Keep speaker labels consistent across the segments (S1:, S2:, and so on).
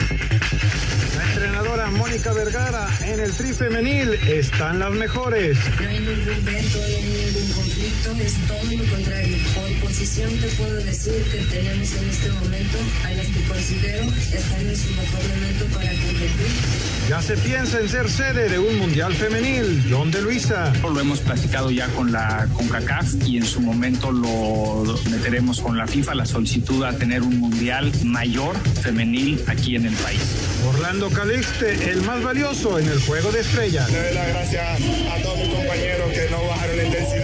S1: La entrenadora Mónica Vergara en el tri femenil están las mejores.
S2: Conflicto, es todo lo contrario. Por posición te puedo decir que tenemos en este momento a las que considero están en su mejor momento para competir.
S1: Ya se piensa en ser sede de un mundial femenil. John de Luisa.
S3: Lo hemos platicado ya con la CONCACAF y en su momento lo meteremos con la FIFA, la solicitud a tener un mundial mayor femenil aquí en el país.
S1: Orlando Calixte, el más valioso en el juego de estrellas.
S4: Le doy las gracias a todos mis compañeros que no bajaron la intensidad,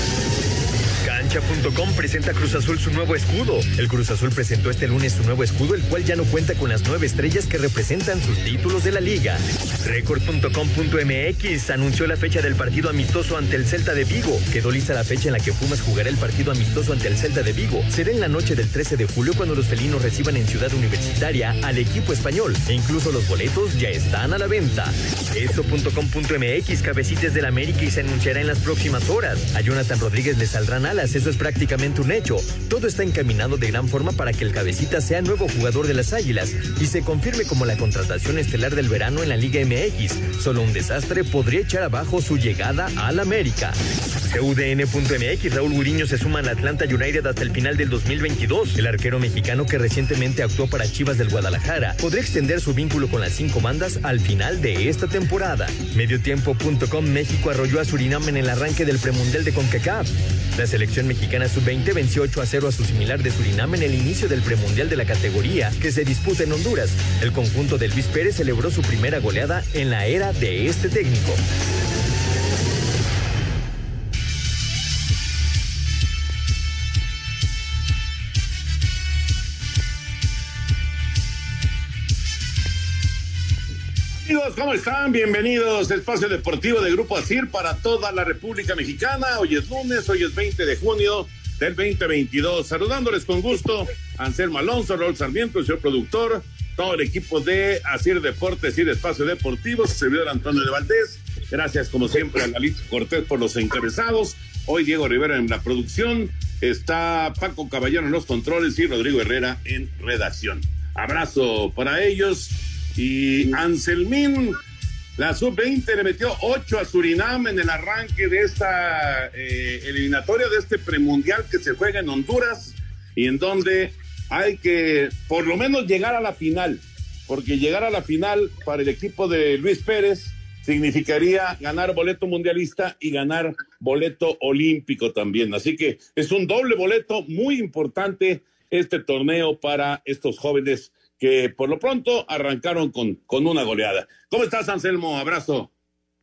S5: Cancha.com presenta Cruz Azul su nuevo escudo. El Cruz Azul presentó este lunes su nuevo escudo, el cual ya no cuenta con las nueve estrellas que representan sus títulos de la liga. Record.com.mx anunció la fecha del partido amistoso ante el Celta de Vigo. Quedó lista la fecha en la que Pumas jugará el partido amistoso ante el Celta de Vigo. Será en la noche del 13 de julio cuando los felinos reciban en Ciudad Universitaria al equipo español. E incluso los boletos ya están a la venta. Esto.com.mx cabecites del América y se anunciará en las próximas horas. A Jonathan Rodríguez le saldrán alas, eso es prácticamente un hecho. Todo está encaminado de gran forma para que el cabecita sea nuevo jugador de las Águilas y se confirme como la contratación estelar del verano en la Liga MX. Solo un desastre podría echar abajo su llegada al América. UDN.mx Raúl Guriño se suma al Atlanta United hasta el final del 2022. El arquero mexicano que recientemente actuó para Chivas del Guadalajara podría extender su vínculo con las cinco bandas al final de esta temporada. Mediotiempo.com México arrolló a Surinam en el arranque del premundial de CONCACAF. La selección mexicana sub-20 venció 8 a 0 a su similar de Surinam en el inicio del premundial de la categoría que se disputa en Honduras. El conjunto de Luis Pérez celebró su primera goleada en la era de este técnico.
S6: ¿Cómo están? Bienvenidos a Espacio Deportivo de Grupo ASIR para toda la República Mexicana. Hoy es lunes, hoy es 20 de junio del 2022. Saludándoles con gusto, Anselmo Alonso, Raúl Sarmiento, el señor productor, todo el equipo de ASIR Deportes y Espacio Deportivo, su servidor Antonio de Valdés. Gracias, como siempre, a Galito Cortés por los encabezados. Hoy Diego Rivera en la producción. Está Paco Caballero en los controles y Rodrigo Herrera en redacción. Abrazo para ellos. Y Anselmín, la sub-20 le metió 8 a Surinam en el arranque de esta eh, eliminatoria, de este premundial que se juega en Honduras y en donde hay que por lo menos llegar a la final, porque llegar a la final para el equipo de Luis Pérez significaría ganar boleto mundialista y ganar boleto olímpico también. Así que es un doble boleto muy importante este torneo para estos jóvenes que por lo pronto arrancaron con, con una goleada. ¿Cómo estás, Anselmo? Abrazo.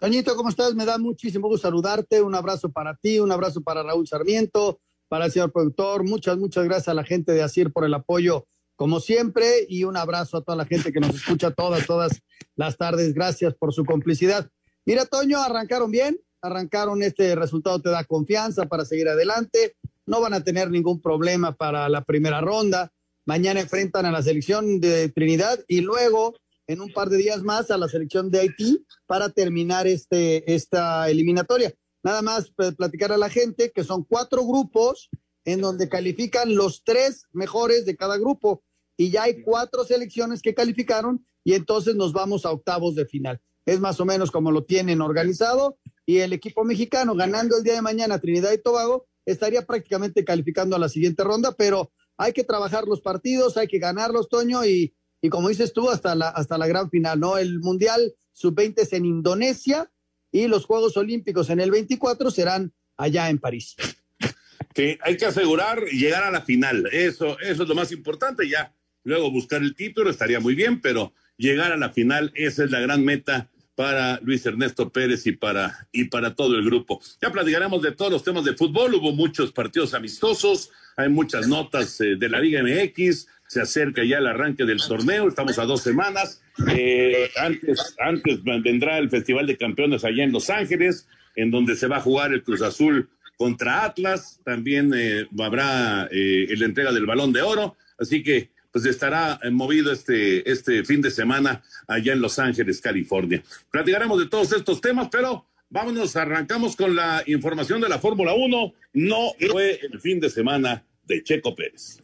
S7: Toñito, ¿cómo estás? Me da muchísimo gusto saludarte. Un abrazo para ti, un abrazo para Raúl Sarmiento, para el señor productor. Muchas, muchas gracias a la gente de Asir por el apoyo, como siempre, y un abrazo a toda la gente que nos escucha todas, todas las tardes. Gracias por su complicidad. Mira, Toño, arrancaron bien, arrancaron este resultado, te da confianza para seguir adelante. No van a tener ningún problema para la primera ronda Mañana enfrentan a la selección de Trinidad y luego en un par de días más a la selección de Haití para terminar este, esta eliminatoria. nada más platicar a la gente que son cuatro grupos en donde califican los tres mejores de cada grupo y ya hay cuatro selecciones que calificaron y entonces nos vamos a octavos de final. Es más o menos como lo tienen organizado y el equipo mexicano ganando el día de mañana Trinidad y Tobago estaría prácticamente calificando a la siguiente ronda, pero hay que trabajar los partidos, hay que ganarlos, Toño, y, y como dices tú, hasta la, hasta la gran final, ¿no? El Mundial Sub-20 es en Indonesia y los Juegos Olímpicos en el 24 serán allá en París.
S6: Que hay que asegurar llegar a la final, eso, eso es lo más importante, ya luego buscar el título estaría muy bien, pero llegar a la final, esa es la gran meta para Luis Ernesto Pérez y para, y para todo el grupo. Ya platicaremos de todos los temas de fútbol, hubo muchos partidos amistosos, hay muchas notas eh, de la Liga MX, se acerca ya el arranque del torneo, estamos a dos semanas, eh, antes, vendrá el Festival de Campeones allá en Los Ángeles, en donde se va a jugar el Cruz Azul contra Atlas, también eh, habrá la entrega del Balón de Oro, así que pues estará eh, movido este, este fin de semana allá en Los Ángeles, California. Platicaremos de todos estos temas, pero vámonos, arrancamos con la información de la Fórmula 1. No fue el fin de semana de Checo Pérez.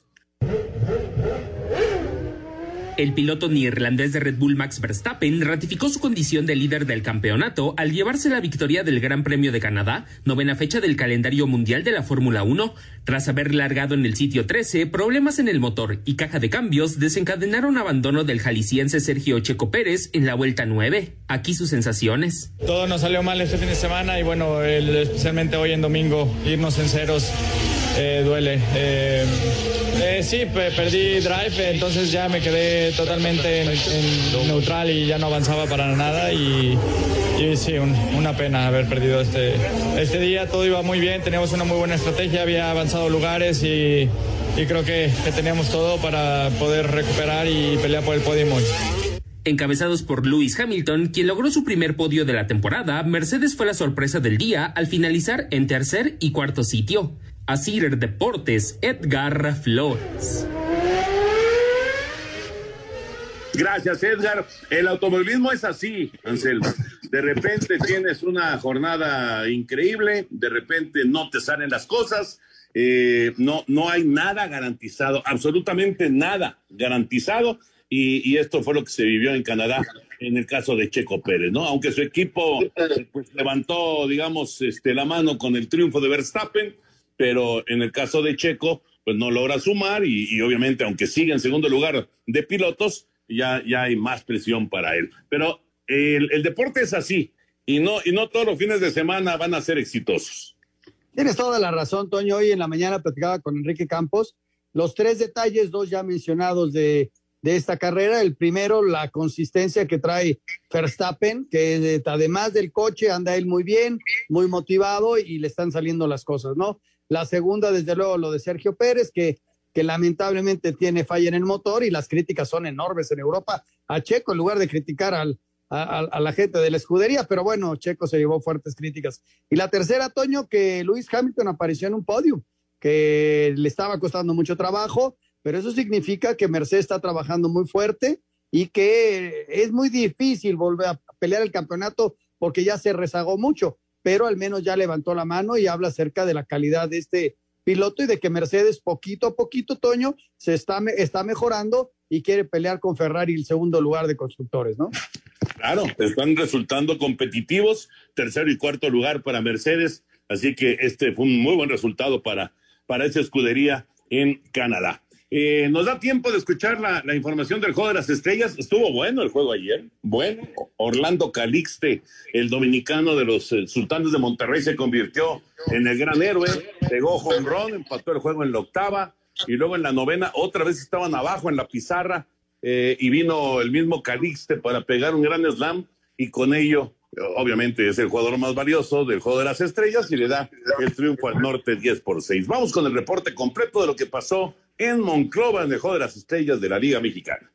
S8: El piloto neerlandés de Red Bull Max Verstappen ratificó su condición de líder del campeonato al llevarse la victoria del Gran Premio de Canadá, novena fecha del calendario mundial de la Fórmula 1. Tras haber largado en el sitio 13, problemas en el motor y caja de cambios desencadenaron abandono del jalisciense Sergio Checo Pérez en la vuelta 9. Aquí sus sensaciones.
S9: Todo nos salió mal este fin de semana y bueno, especialmente hoy en domingo, irnos en ceros eh, duele. Eh, eh, sí, perdí drive, entonces ya me quedé totalmente en, neutral y ya no avanzaba para nada y, sí, una pena haber perdido este, este día. Todo iba muy bien, teníamos una muy buena estrategia, había avanzado lugares y, creo que, que, teníamos todo para poder recuperar y pelear por el podio.
S8: Encabezados por Lewis Hamilton, quien logró su primer podio de la temporada, Mercedes fue la sorpresa del día al finalizar en tercer y cuarto sitio. Asir Deportes, Edgar Flores.
S6: Gracias, Edgar. El automovilismo es así, Anselmo. De repente tienes una jornada increíble, de repente no te salen las cosas, eh, no, no hay nada garantizado, absolutamente nada garantizado, y, esto fue lo que se vivió en Canadá en el caso de Checo Pérez, ¿no? Aunque su equipo pues, levantó, digamos, este, la mano con el triunfo de Verstappen, pero en el caso de Checo, pues no logra sumar y, obviamente, aunque sigue en segundo lugar de pilotos, ya, ya hay más presión para él. Pero el, el deporte es así y no, y no todos los fines de semana van a ser exitosos.
S7: Tienes toda la razón, Toño. Hoy en la mañana platicaba con Enrique Campos. Los tres detalles, dos ya mencionados de, de esta carrera. El primero, la consistencia que trae Verstappen, que además del coche anda él muy bien, muy motivado y le están saliendo las cosas, ¿no? La segunda, desde luego, lo de Sergio Pérez, que, que lamentablemente tiene falla en el motor y las críticas son enormes en Europa a Checo, en lugar de criticar al, a, la gente de la escudería, pero bueno, Checo se llevó fuertes críticas. Y la tercera, Toño, que Luis Hamilton apareció en un podio, que le estaba costando mucho trabajo, pero eso significa que Mercedes está trabajando muy fuerte y que es muy difícil volver a pelear el campeonato porque ya se rezagó mucho pero al menos ya levantó la mano y habla acerca de la calidad de este piloto y de que Mercedes poquito a poquito, Toño, se está, está mejorando y quiere pelear con Ferrari el segundo lugar de constructores, ¿no?
S6: Claro, están resultando competitivos, tercero y cuarto lugar para Mercedes, así que este fue un muy buen resultado para, para esa escudería en Canadá. Eh, nos da tiempo de escuchar la, información del juego de las estrellas. Estuvo bueno el juego ayer. Bueno, Orlando Calixte, el dominicano de los eh, sultanes de Monterrey, se convirtió en el gran héroe. Pegó run, empató el juego en la octava y luego en la novena otra vez estaban abajo en la pizarra eh, y vino el mismo Calixte para pegar un gran slam y con ello obviamente es el jugador más valioso del juego de las estrellas y le da el triunfo al norte 10 por 6. Vamos con el reporte completo de lo que pasó en Monclova, en el de las estrellas de la Liga Mexicana.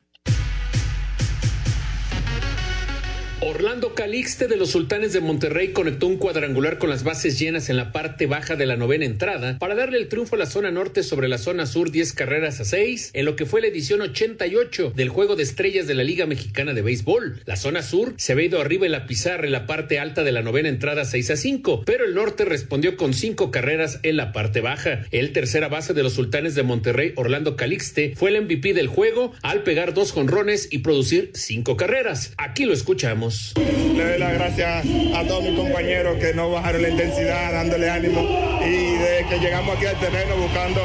S10: Orlando Calixte de los Sultanes de Monterrey conectó un cuadrangular con las bases llenas en la parte baja de la novena entrada para darle el triunfo a la zona norte sobre la zona sur 10 carreras a 6 en lo que fue la edición 88 del Juego de Estrellas de la Liga Mexicana de Béisbol. La zona sur se había ido arriba en la pizarra en la parte alta de la novena entrada 6 a 5, pero el norte respondió con 5 carreras en la parte baja. El tercera base de los Sultanes de Monterrey, Orlando Calixte, fue el MVP del juego al pegar dos jonrones y producir 5 carreras. Aquí lo escuchamos.
S4: Le doy las gracias a todos mis compañeros que no bajaron la intensidad, dándole ánimo y de que llegamos aquí al terreno buscando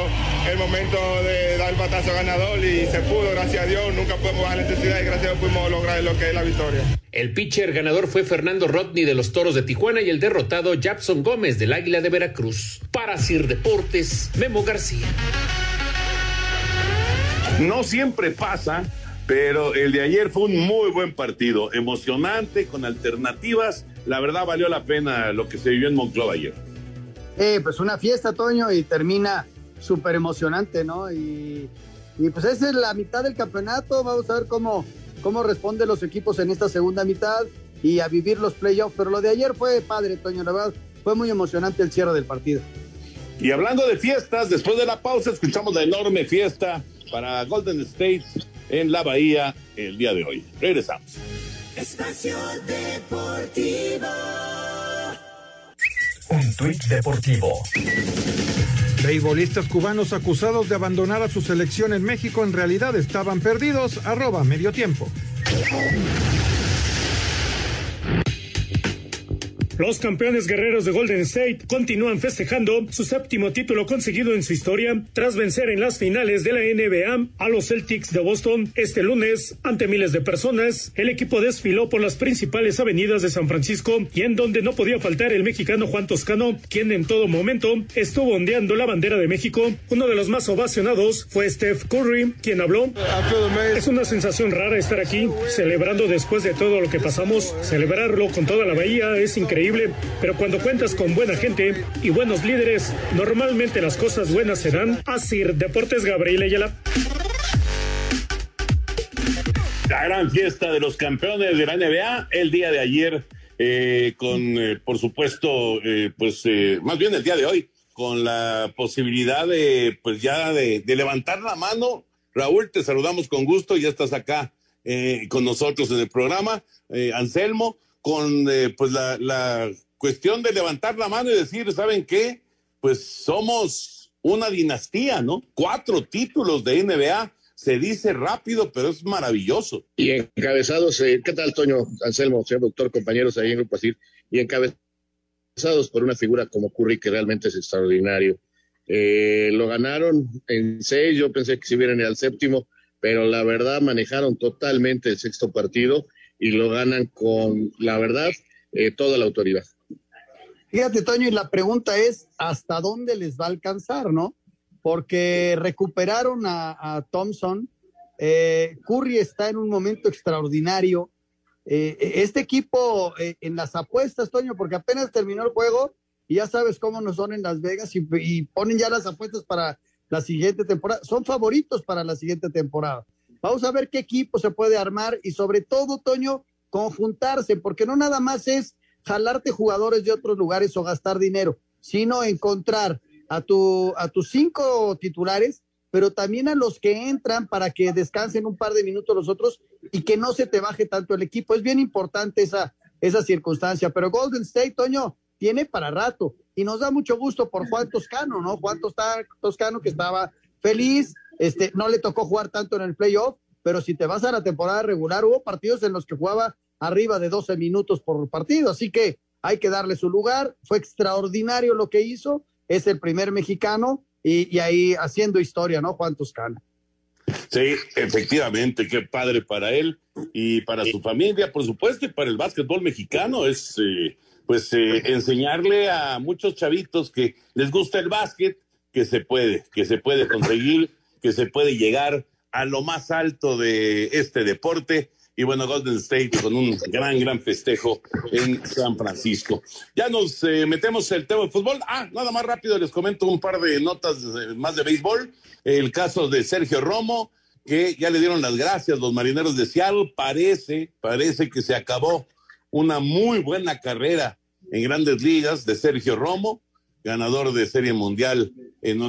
S4: el momento de dar el batazo ganador y se pudo, gracias a Dios, nunca podemos bajar la intensidad y gracias a Dios pudimos lograr lo que es la victoria.
S10: El pitcher ganador fue Fernando Rodney de los Toros de Tijuana y el derrotado Japson Gómez del Águila de Veracruz. Para Sir Deportes, Memo García.
S6: No siempre pasa pero el de ayer fue un muy buen partido, emocionante, con alternativas. La verdad valió la pena lo que se vivió en Monclova ayer.
S7: Eh, pues una fiesta, Toño, y termina súper emocionante, ¿no? Y, y, pues esa es la mitad del campeonato. Vamos a ver cómo, cómo responden los equipos en esta segunda mitad y a vivir los playoffs. Pero lo de ayer fue padre, Toño, la verdad, fue muy emocionante el cierre del partido.
S6: Y hablando de fiestas, después de la pausa escuchamos la enorme fiesta para Golden State en la Bahía el día de hoy. Regresamos.
S11: Espacio Deportivo.
S5: Un tuit deportivo.
S1: Beisbolistas cubanos acusados de abandonar a su selección en México en realidad estaban perdidos. Arroba medio tiempo.
S12: Los campeones guerreros de Golden State continúan festejando su séptimo título conseguido en su historia tras vencer en las finales de la NBA a los Celtics de Boston este lunes ante miles de personas. El equipo desfiló por las principales avenidas de San Francisco y en donde no podía faltar el mexicano Juan Toscano, quien en todo momento estuvo ondeando la bandera de México. Uno de los más ovacionados fue Steph Curry, quien habló. Es una sensación rara estar aquí, celebrando después de todo lo que pasamos. Celebrarlo con toda la bahía es increíble pero cuando cuentas con buena gente y buenos líderes, normalmente las cosas buenas se dan. Así, Deportes Gabriel Ayala.
S6: La gran fiesta de los campeones de la NBA el día de ayer, eh, con, eh, por supuesto, eh, pues más bien el día de hoy, con la posibilidad de, pues ya de, de levantar la mano. Raúl, te saludamos con gusto, ya estás acá con nosotros en el programa. Anselmo, con eh, pues la, cuestión de levantar la mano y decir, ¿saben qué? Pues somos una dinastía, ¿no? Cuatro títulos de NBA. Se dice rápido, pero es maravilloso.
S13: Y encabezados, eh, ¿qué tal, Toño, Anselmo, señor doctor, compañeros ahí en Grupo Asir? Y encabezados por una figura como Curry, que realmente es extraordinario. Eh, lo ganaron en seis, yo pensé que si hubieran al séptimo, pero la verdad manejaron totalmente el sexto partido y lo ganan con, la verdad, eh, toda la autoridad.
S7: Fíjate, Toño, y la pregunta es, ¿hasta dónde les va a alcanzar, no? Porque recuperaron a, Thompson, eh, Curry está en un momento extraordinario. Eh, este equipo en las apuestas, Toño, porque apenas terminó el juego y ya sabes cómo nos son en Las Vegas y ponen ya las apuestas para la siguiente temporada. Son favoritos para la siguiente temporada. Vamos a ver qué equipo se puede armar y sobre todo, Toño, conjuntarse, porque no nada más es jalarte jugadores de otros lugares o gastar dinero, sino encontrar a, tu, a tus cinco titulares, pero también a los que entran para que descansen un par de minutos los otros y que no se te baje tanto el equipo. Es bien importante esa, esa circunstancia, pero Golden State, Toño, tiene para rato y nos da mucho gusto por Juan Toscano, ¿no? Juan Toscano que estaba feliz, este, no le tocó jugar tanto en el playoff, pero si te vas a la temporada regular, hubo partidos en los que jugaba arriba de 12 minutos por partido, así que hay que darle su lugar. Fue extraordinario lo que hizo, es el primer mexicano y, ahí haciendo historia, ¿no? Juan Toscano.
S6: Sí, efectivamente, qué padre para él y para su familia, por supuesto, y para el básquetbol mexicano es eh, pues eh, enseñarle a muchos chavitos que les gusta el básquet que se puede, que se puede conseguir que se puede llegar a lo más alto de este deporte. Y bueno, Golden State con un gran, gran festejo en San Francisco. Ya nos eh, metemos el tema de fútbol. Ah, nada más rápido les comento un par de notas más de béisbol. El caso de Sergio Romo, que ya le dieron las gracias los marineros de Seattle. Parece, parece que se acabó una muy buena carrera en grandes ligas de Sergio Romo, ganador de Serie Mundial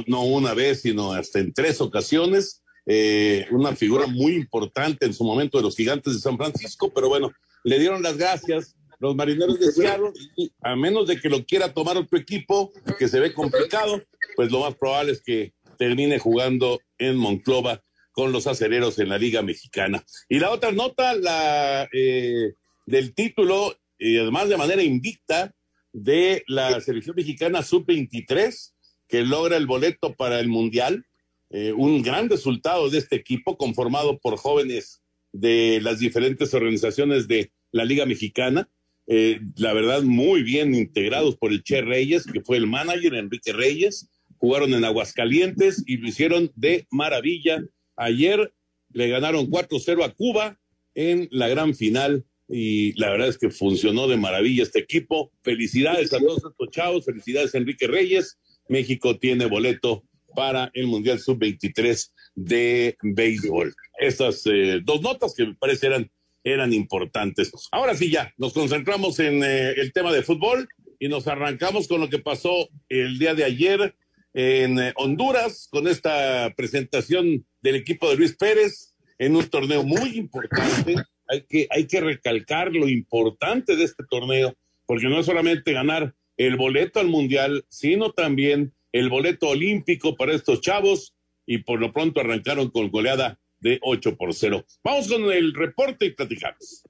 S6: no, una vez, sino hasta en tres ocasiones. Eh, una figura muy importante en su momento de los gigantes de San Francisco, pero bueno, le dieron las gracias los marineros de Seattle, y a menos de que lo quiera tomar otro equipo, que se ve complicado, pues lo más probable es que termine jugando en Monclova con los acereros en la Liga Mexicana. Y la otra nota, la eh, del título, y además de manera invicta, de la selección mexicana sub-23, que logra el boleto para el Mundial. Eh, un gran resultado de este equipo conformado por jóvenes de las diferentes organizaciones de la Liga Mexicana. Eh, la verdad, muy bien integrados por el Che Reyes, que fue el manager, Enrique Reyes. Jugaron en Aguascalientes y lo hicieron de maravilla. Ayer le ganaron 4-0 a Cuba en la gran final y la verdad es que funcionó de maravilla este equipo. Felicidades a todos estos chavos, felicidades a Enrique Reyes. México tiene boleto para el Mundial Sub-23 de béisbol. Estas eh, dos notas que me parece eran, eran importantes. Ahora sí, ya, nos concentramos en eh, el tema de fútbol y nos arrancamos con lo que pasó el día de ayer en eh, Honduras, con esta presentación del equipo de Luis Pérez en un torneo muy importante. Hay que, hay que recalcar lo importante de este torneo, porque no es solamente ganar el boleto al Mundial, sino también el boleto olímpico para estos chavos y por lo pronto arrancaron con goleada de 8 por 0. Vamos con el reporte y platicamos.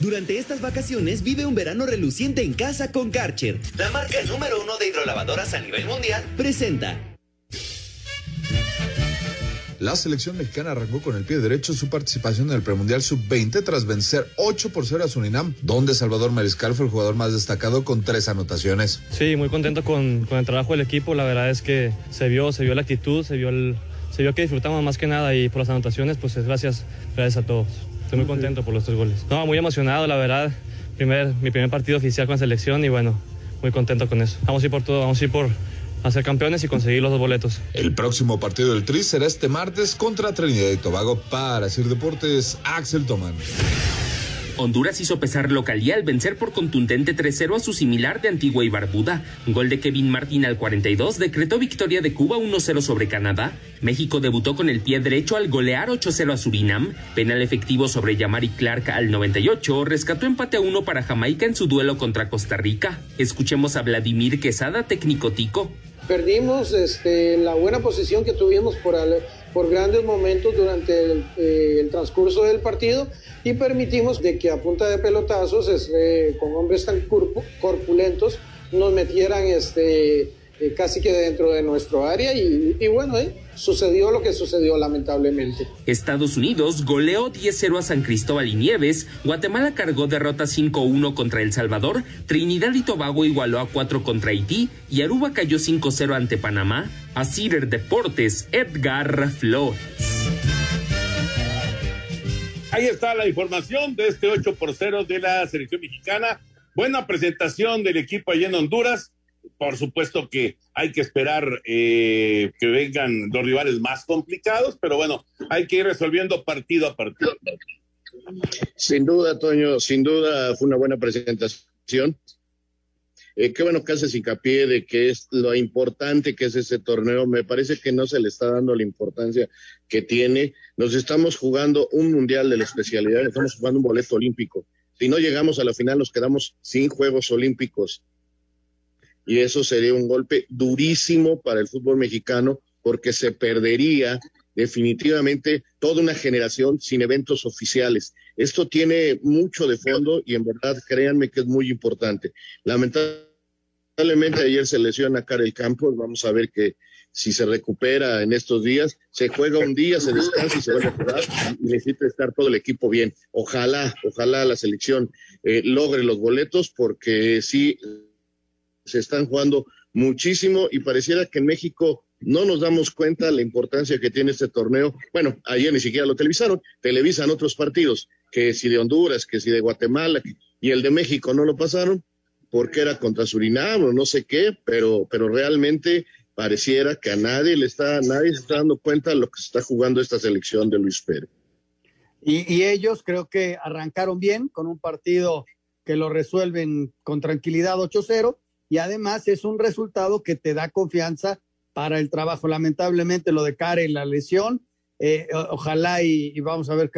S14: Durante estas vacaciones vive un verano reluciente en casa con Karcher. La marca número uno de hidrolavadoras a nivel mundial presenta
S15: la selección mexicana arrancó con el pie derecho su participación en el premundial sub-20 tras vencer 8 por 0 a Surinam, donde Salvador Mariscal fue el jugador más destacado con tres anotaciones.
S16: Sí, muy contento con, el trabajo del equipo. La verdad es que se vio, se vio la actitud, se vio, el, se vio que disfrutamos más que nada y por las anotaciones, pues gracias, gracias a todos. Estoy muy contento por los tres goles. No, muy emocionado, la verdad. Primer, mi primer partido oficial con la selección y bueno, muy contento con eso. Vamos a ir por todo, vamos a ir por a ser campeones y conseguir los dos boletos.
S15: El próximo partido del Tri será este martes contra Trinidad y Tobago para Sir Deportes, Axel Tomán.
S8: Honduras hizo pesar local y al vencer por contundente 3-0 a su similar de Antigua y Barbuda. Gol de Kevin Martín al 42 decretó victoria de Cuba 1-0 sobre Canadá. México debutó con el pie derecho al golear 8-0 a Surinam. Penal efectivo sobre Yamari Clark al 98 rescató empate a 1 para Jamaica en su duelo contra Costa Rica. Escuchemos a Vladimir Quesada, técnico tico
S17: perdimos este, la buena posición que tuvimos por, por grandes momentos durante eh, el, transcurso del partido y permitimos de que a punta de pelotazos, este, con hombres tan corpulentos, nos metieran este, eh, casi que dentro de nuestro área y, bueno, eh, sucedió lo que sucedió lamentablemente.
S8: Estados Unidos goleó 10-0 a San Cristóbal y Nieves, Guatemala cargó derrota 5-1 contra El Salvador, Trinidad y Tobago igualó a 4 contra Haití y Aruba cayó 5-0 ante Panamá. A Cider Deportes, Edgar Flores.
S6: Ahí está la información de este 8 por 0 de la selección mexicana. Buena presentación del equipo allá en Honduras por supuesto que hay que esperar eh, que vengan los rivales más complicados, pero bueno, hay que ir resolviendo partido a partido.
S13: Sin duda, Toño, sin duda fue una buena presentación. Eh, qué bueno que haces hincapié de que es lo importante que es ese torneo. Me parece que no se le está dando la importancia que tiene. Nos estamos jugando un mundial de la especialidad, estamos jugando un boleto olímpico. Si no llegamos a la final, nos quedamos sin Juegos Olímpicos y eso sería un golpe durísimo para el fútbol mexicano porque se perdería definitivamente toda una generación sin eventos oficiales. Esto tiene mucho de fondo y en verdad créanme que es muy importante. Lamentablemente ayer se lesiona Karel Campos, vamos a ver que si se recupera en estos días, se juega un día, se descansa y se vuelve a jugar y necesita estar todo el equipo bien. Ojalá, ojalá la selección eh, logre los boletos porque sí se están jugando muchísimo y pareciera que en México no nos damos cuenta la importancia que tiene este torneo. Bueno, ayer ni siquiera lo televisaron, televisan otros partidos, que si de Honduras, que si de Guatemala, y el de México no lo pasaron, porque era contra Surinam o no sé qué, pero, pero realmente pareciera que a nadie le está, nadie se está dando cuenta lo que se está jugando esta selección de Luis Pérez.
S7: Y ellos creo que arrancaron bien con un partido que lo resuelven con tranquilidad 8-0 y además es un resultado que te da confianza para el trabajo. Lamentablemente lo de Karen, la lesión, eh, ojalá y, vamos a ver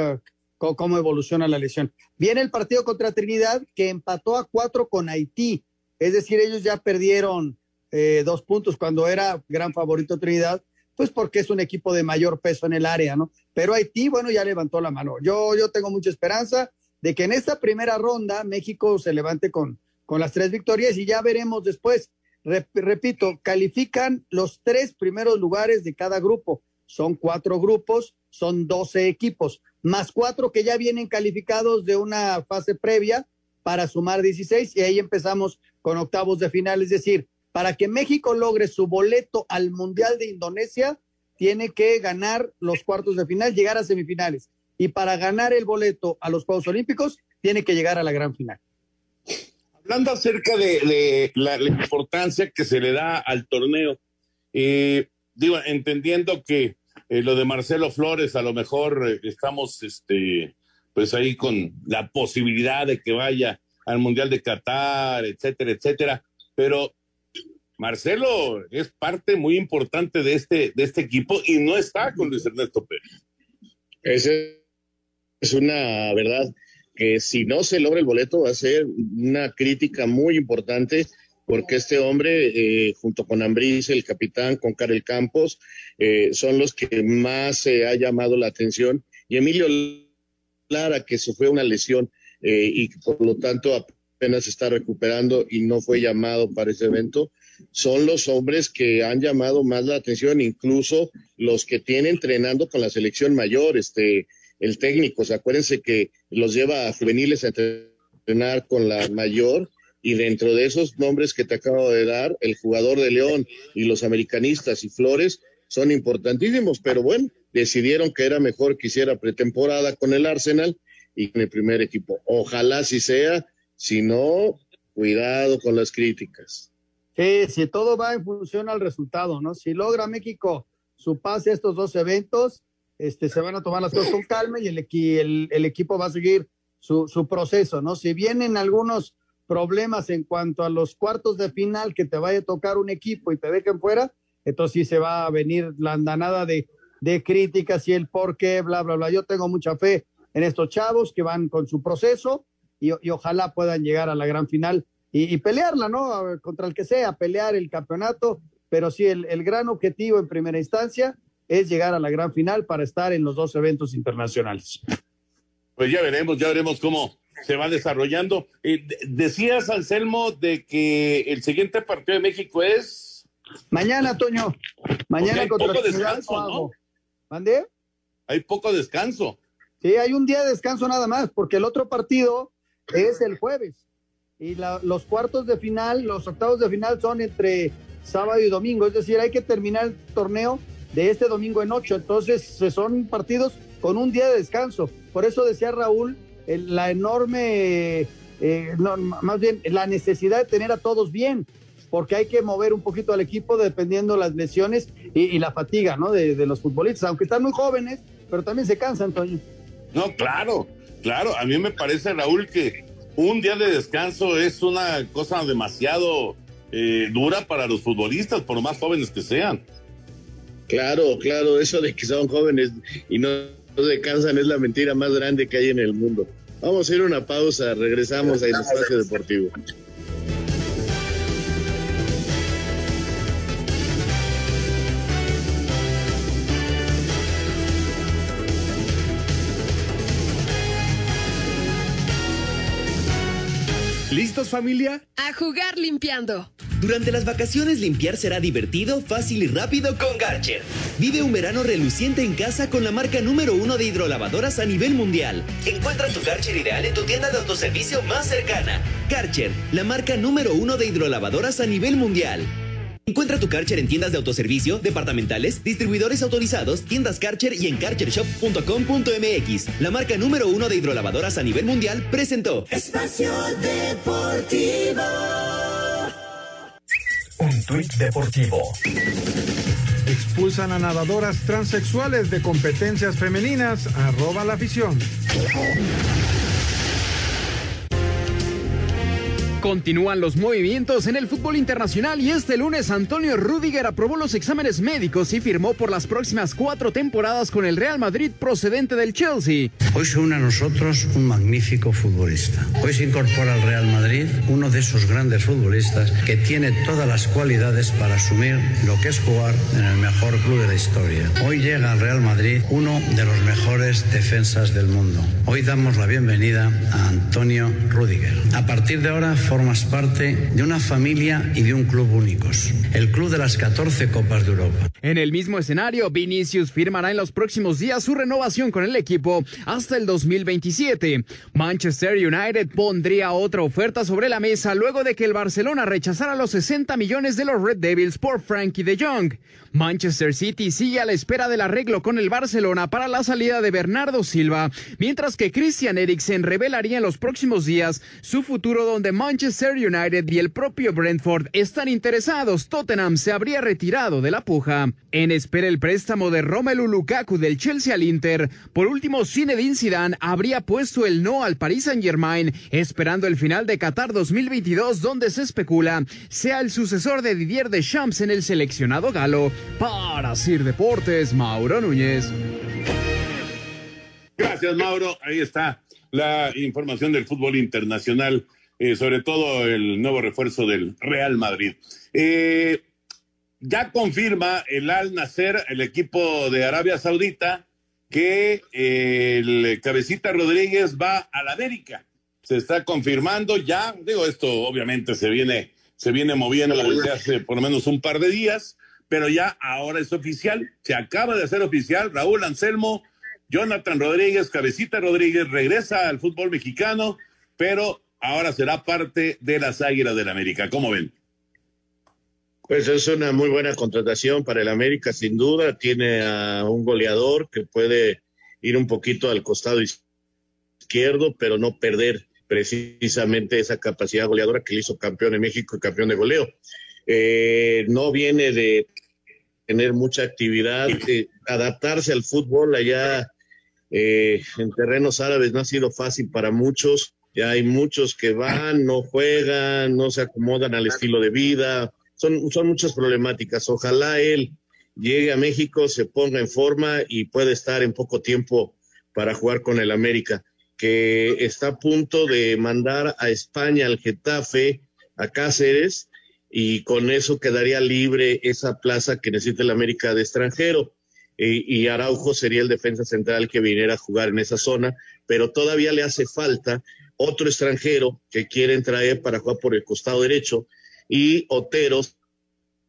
S7: cómo evoluciona la lesión. Viene el partido contra Trinidad que empató a cuatro con Haití, es decir, ellos ya perdieron eh, dos puntos cuando era gran favorito Trinidad, pues porque es un equipo de mayor peso en el área, ¿no? Pero Haití, bueno, ya levantó la mano. Yo, yo tengo mucha esperanza de que en esta primera ronda México se levante con, con las tres victorias y ya veremos después. repito, califican los tres primeros lugares de cada grupo. Son cuatro grupos, son doce equipos, más cuatro que ya vienen calificados de una fase previa para sumar 16 y ahí empezamos con octavos de final. Es decir, para que México logre su boleto al Mundial de Indonesia, tiene que ganar los cuartos de final, llegar a semifinales. Y para ganar el boleto a los Juegos Olímpicos, tiene que llegar a la gran final.
S6: Hablando acerca de, la, importancia que se le da al torneo, eh, digo, entendiendo que eh, lo de Marcelo Flores, a lo mejor eh, estamos este, pues ahí con la posibilidad de que vaya al Mundial de Qatar, etcétera, etcétera, pero Marcelo es parte muy importante de este, de este equipo y no está con Luis Ernesto Pérez.
S13: Esa es una verdad si no se logra el boleto va a ser una crítica muy importante porque este hombre, eh, junto con Ambriz, el capitán, con Karel Campos, eh, son los que más se ha llamado la atención. Y Emilio Lara, que sufrió una lesión eh, y por lo tanto apenas está recuperando y no fue llamado para ese evento, son los hombres que han llamado más la atención, incluso los que tienen entrenando con la selección mayor, este, el técnico, acuérdense que los lleva a juveniles a entrenar con la mayor y dentro de esos nombres que te acabo de dar, el jugador de León y los americanistas y Flores son importantísimos, pero bueno, decidieron que era mejor que hiciera pretemporada con el Arsenal y con el primer equipo. Ojalá si sea, si no, cuidado con las críticas.
S7: Sí, si todo va en función al resultado, ¿no? Si logra México su pase a estos dos eventos, este, se van a tomar las cosas con calma y el, el, equipo va a seguir su, su, proceso, ¿no? Si vienen algunos problemas en cuanto a los cuartos de final que te vaya a tocar un equipo y te dejen fuera, entonces sí se va a venir la andanada de, de críticas y el por qué, bla, bla, bla. Yo tengo mucha fe en estos chavos que van con su proceso y, y ojalá puedan llegar a la gran final y, pelearla, ¿no? Contra el que sea, pelear el campeonato, pero sí, el, el, gran objetivo en primera instancia es llegar a la gran final para estar en los dos eventos internacionales.
S6: Pues ya veremos, ya veremos cómo se va desarrollando. Eh, decías, Anselmo, de que el siguiente partido de México es...
S7: Mañana, Toño. Mañana contra
S6: poco descanso, ¿no?
S7: ¿Mande?
S6: Hay poco descanso.
S7: Sí, hay un día de descanso nada más, porque el otro partido es el jueves y los cuartos de final, los octavos de final son entre sábado y domingo, es decir, hay que terminar el torneo de este domingo en ocho, entonces son partidos con un día de descanso. Por eso decía Raúl, la enorme, eh, más bien la necesidad de tener a todos bien, porque hay que mover un poquito al equipo dependiendo las lesiones y, la fatiga ¿no? de, los futbolistas, aunque están muy jóvenes, pero también se cansan, Toño.
S6: No, claro, claro, a mí me parece, Raúl, que un día de descanso es una cosa demasiado eh, dura para los futbolistas, por más jóvenes que sean.
S13: Claro, claro, eso de que son jóvenes y no, descansan es la mentira más grande que hay en el mundo. Vamos a ir a una pausa, regresamos a El Espacio Deportivo.
S18: ¿Listos familia?
S19: A jugar limpiando.
S14: Durante las vacaciones limpiar será divertido, fácil y rápido con Garcher. Vive un verano reluciente en casa con la marca número uno de hidrolavadoras a nivel mundial. Encuentra tu Garcher ideal en tu tienda de autoservicio más cercana. Garcher, la marca número uno de hidrolavadoras a nivel mundial. Encuentra tu Karcher en tiendas de autoservicio, departamentales, distribuidores autorizados, tiendas Karcher y en karchershop.com.mx. La marca número uno de hidrolavadoras a nivel mundial presentó
S11: Espacio Deportivo.
S18: Un tuit deportivo.
S1: Expulsan a nadadoras transexuales de competencias femeninas. Arroba la afición.
S20: Continúan los movimientos en el fútbol internacional y este lunes Antonio Rudiger aprobó los exámenes médicos y firmó por las próximas cuatro temporadas con el Real Madrid procedente del Chelsea.
S21: Hoy se une a nosotros un magnífico futbolista. Hoy se incorpora al Real Madrid uno de esos grandes futbolistas que tiene todas las cualidades para asumir lo que es jugar en el mejor club de la historia. Hoy llega al Real Madrid uno de los mejores defensas del mundo. Hoy damos la bienvenida a Antonio Rudiger. A partir de ahora formas parte de una familia y de un club únicos, el club de las 14 Copas de Europa.
S20: En el mismo escenario, Vinicius firmará en los próximos días su renovación con el equipo hasta el 2027. Manchester United pondría otra oferta sobre la mesa luego de que el Barcelona rechazara los 60 millones de los Red Devils por Frankie de Jong. Manchester City sigue a la espera del arreglo con el Barcelona para la salida de Bernardo Silva, mientras que Christian Eriksen revelaría en los próximos días su futuro donde Manchester United y el propio Brentford están interesados. Tottenham se habría retirado de la puja. En espera el préstamo de Romelu Lukaku del Chelsea al Inter. Por último, Zinedine Zidane habría puesto el no al Paris Saint-Germain, esperando el final de Qatar 2022 donde se especula sea el sucesor de Didier Deschamps en el seleccionado galo. Para Sir Deportes, Mauro Núñez.
S6: Gracias, Mauro. Ahí está la información del fútbol internacional, eh, sobre todo el nuevo refuerzo del Real Madrid. Eh, ya confirma el Al Nacer, el equipo de Arabia Saudita, que eh, el cabecita Rodríguez va a la América. Se está confirmando ya, digo, esto obviamente se viene, se viene moviendo desde hace por lo menos un par de días pero ya ahora es oficial, se acaba de hacer oficial, Raúl Anselmo, Jonathan Rodríguez, Cabecita Rodríguez regresa al fútbol mexicano, pero ahora será parte de las Águilas del América. ¿Cómo ven?
S13: Pues es una muy buena contratación para el América, sin duda. Tiene a un goleador que puede ir un poquito al costado izquierdo, pero no perder precisamente esa capacidad goleadora que le hizo campeón en México y campeón de goleo. Eh, no viene de tener mucha actividad, eh, adaptarse al fútbol allá eh, en terrenos árabes no ha sido fácil para muchos. Ya hay muchos que van, no juegan, no se acomodan al estilo de vida. Son, son muchas problemáticas. Ojalá él llegue a México, se ponga en forma y pueda estar en poco tiempo para jugar con el América, que está a punto de mandar a España al Getafe, a Cáceres, y con eso quedaría libre esa plaza que necesita el América de extranjero. Y, Araujo sería el defensa central que viniera a jugar en esa zona, pero todavía le hace falta otro extranjero que quieren traer para jugar por el costado derecho y Otero